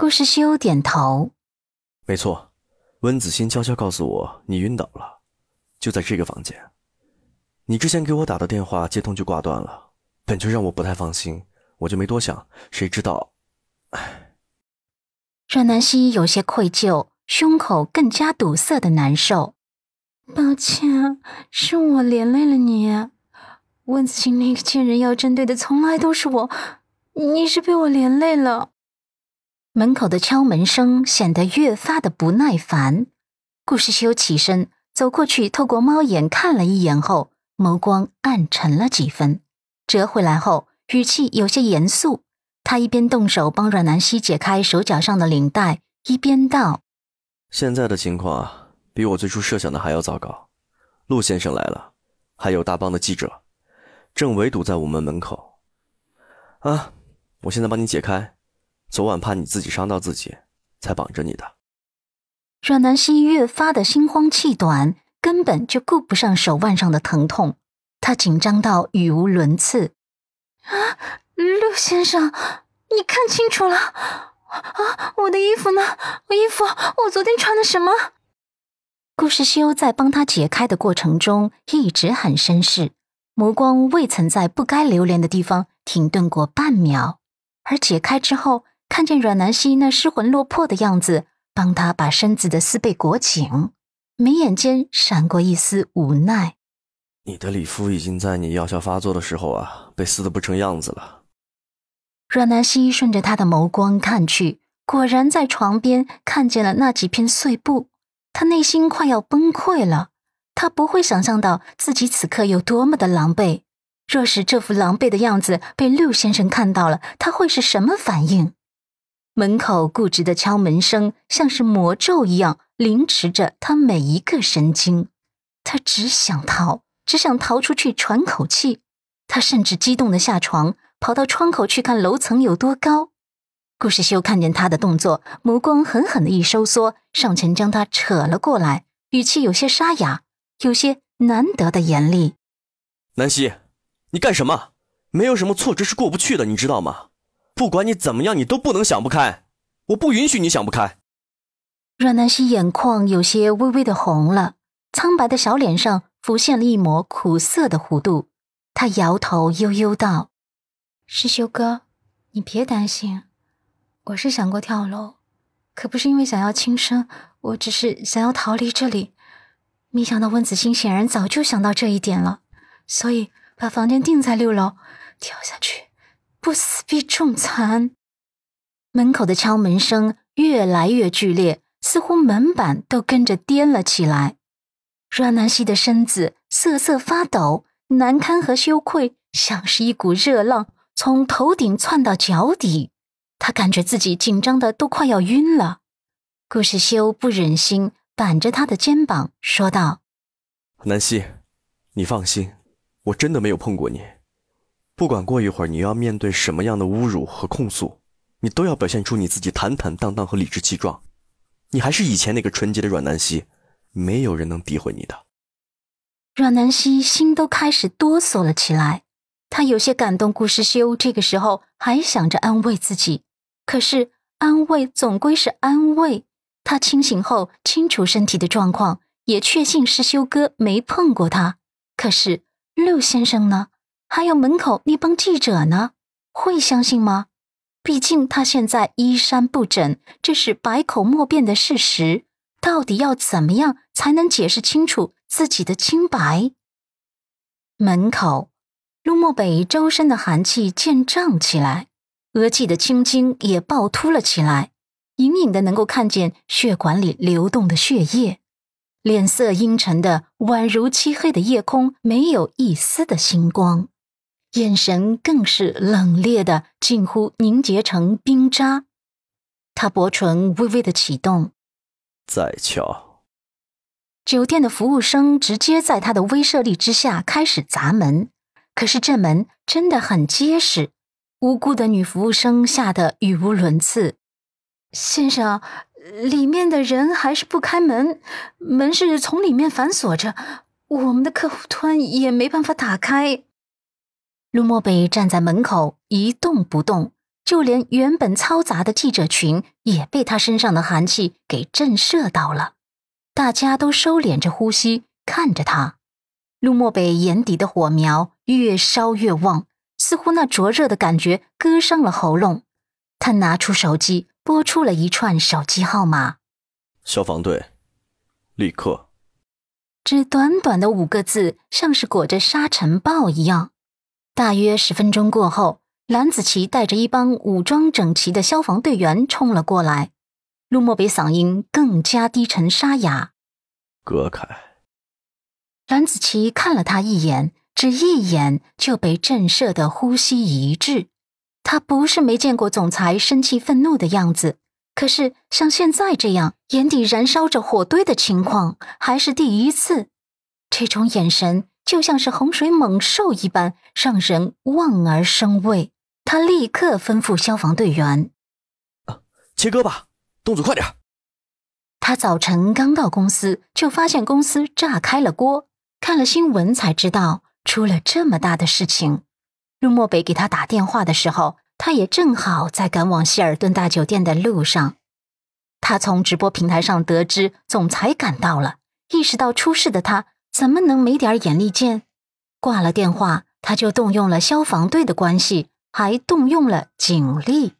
顾时修点头，没错。温子欣悄悄告诉我你晕倒了，就在这个房间。你之前给我打的电话接通就挂断了，本就让我不太放心，我就没多想。谁知道，唉。阮南希有些愧疚，胸口更加堵塞的难受。抱歉，是我连累了你。温子欣那个贱人要针对的从来都是我，你是被我连累了。门口的敲门声显得越发的不耐烦。顾世修起身走过去，透过猫眼看了一眼后，眸光暗沉了几分，折回来后语气有些严肃。他一边动手帮阮南希解开手脚上的领带，一边道：“现在的情况啊。”比我最初设想的还要糟糕，陆先生来了，还有大帮的记者，正围堵在我们门口。啊，我现在帮你解开，昨晚怕你自己伤到自己，才绑着你的。阮南希越发的心慌气短，根本就顾不上手腕上的疼痛，他紧张到语无伦次。啊，陆先生，你看清楚了？啊，我的衣服呢？我衣服，我昨天穿的什么？顾世修在帮他解开的过程中一直很绅士，目光未曾在不该流连的地方停顿过半秒。而解开之后，看见阮南希那失魂落魄的样子，帮他把身子的丝被裹紧，眉眼间闪过一丝无奈。你的礼服已经在你药效发作的时候啊，被撕得不成样子了。阮南希顺着他的眸光看去，果然在床边看见了那几片碎布。他内心快要崩溃了，他不会想象到自己此刻有多么的狼狈。若是这副狼狈的样子被陆先生看到了，他会是什么反应？门口固执的敲门声像是魔咒一样凌迟着他每一个神经。他只想逃，只想逃出去喘口气。他甚至激动的下床，跑到窗口去看楼层有多高。顾世修看见他的动作，目光狠狠的一收缩，上前将他扯了过来，语气有些沙哑，有些难得的严厉：“南希，你干什么？没有什么挫折是过不去的，你知道吗？不管你怎么样，你都不能想不开，我不允许你想不开。”阮南希眼眶有些微微的红了，苍白的小脸上浮现了一抹苦涩的弧度，他摇头悠悠道：“师修哥，你别担心。”我是想过跳楼，可不是因为想要轻生，我只是想要逃离这里。没想到温子欣显然早就想到这一点了，所以把房间定在六楼，跳下去不死必重残。门口的敲门声越来越剧烈，似乎门板都跟着颠了起来。阮南希的身子瑟瑟发抖，难堪和羞愧像是一股热浪，从头顶窜到脚底。他感觉自己紧张的都快要晕了，顾世修不忍心，板着他的肩膀说道：“南希，你放心，我真的没有碰过你。不管过一会儿你要面对什么样的侮辱和控诉，你都要表现出你自己坦坦荡荡和理直气壮。你还是以前那个纯洁的阮南希，没有人能诋毁你的。”阮南希心都开始哆嗦了起来，她有些感动。顾世修这个时候还想着安慰自己。可是安慰总归是安慰。他清醒后清楚身体的状况，也确信是修哥没碰过他。可是陆先生呢？还有门口那帮记者呢？会相信吗？毕竟他现在衣衫不整，这是百口莫辩的事实。到底要怎么样才能解释清楚自己的清白？门口，陆漠北周身的寒气渐胀起来。额际的青筋也暴突了起来，隐隐的能够看见血管里流动的血液，脸色阴沉的宛如漆黑的夜空，没有一丝的星光，眼神更是冷冽的近乎凝结成冰渣。他薄唇微微的启动，再敲。酒店的服务生直接在他的威慑力之下开始砸门，可是这门真的很结实。无辜的女服务生吓得语无伦次。先生，里面的人还是不开门，门是从里面反锁着，我们的客户端也没办法打开。陆漠北站在门口一动不动，就连原本嘈杂的记者群也被他身上的寒气给震慑到了。大家都收敛着呼吸，看着他。陆漠北眼底的火苗越烧越旺，似乎那灼热的感觉割伤了喉咙。他拿出手机，拨出了一串手机号码。消防队，立刻。只短短的五个字，像是裹着沙尘暴一样。大约十分钟过后，蓝子琪带着一帮武装整齐的消防队员冲了过来。陆漠北嗓音更加低沉沙哑：“隔开。”蓝子琪看了他一眼，只一眼就被震慑的呼吸一滞。他不是没见过总裁生气愤怒的样子。可是像现在这样眼底燃烧着火堆的情况还是第一次，这种眼神就像是洪水猛兽一般，让人望而生畏。他立刻吩咐消防队员：“啊，切割吧，动作快点！”他早晨刚到公司，就发现公司炸开了锅，看了新闻才知道出了这么大的事情。陆漠北给他打电话的时候。他也正好在赶往希尔顿大酒店的路上，他从直播平台上得知总裁赶到了，意识到出事的他怎么能没点眼力见？挂了电话，他就动用了消防队的关系，还动用了警力。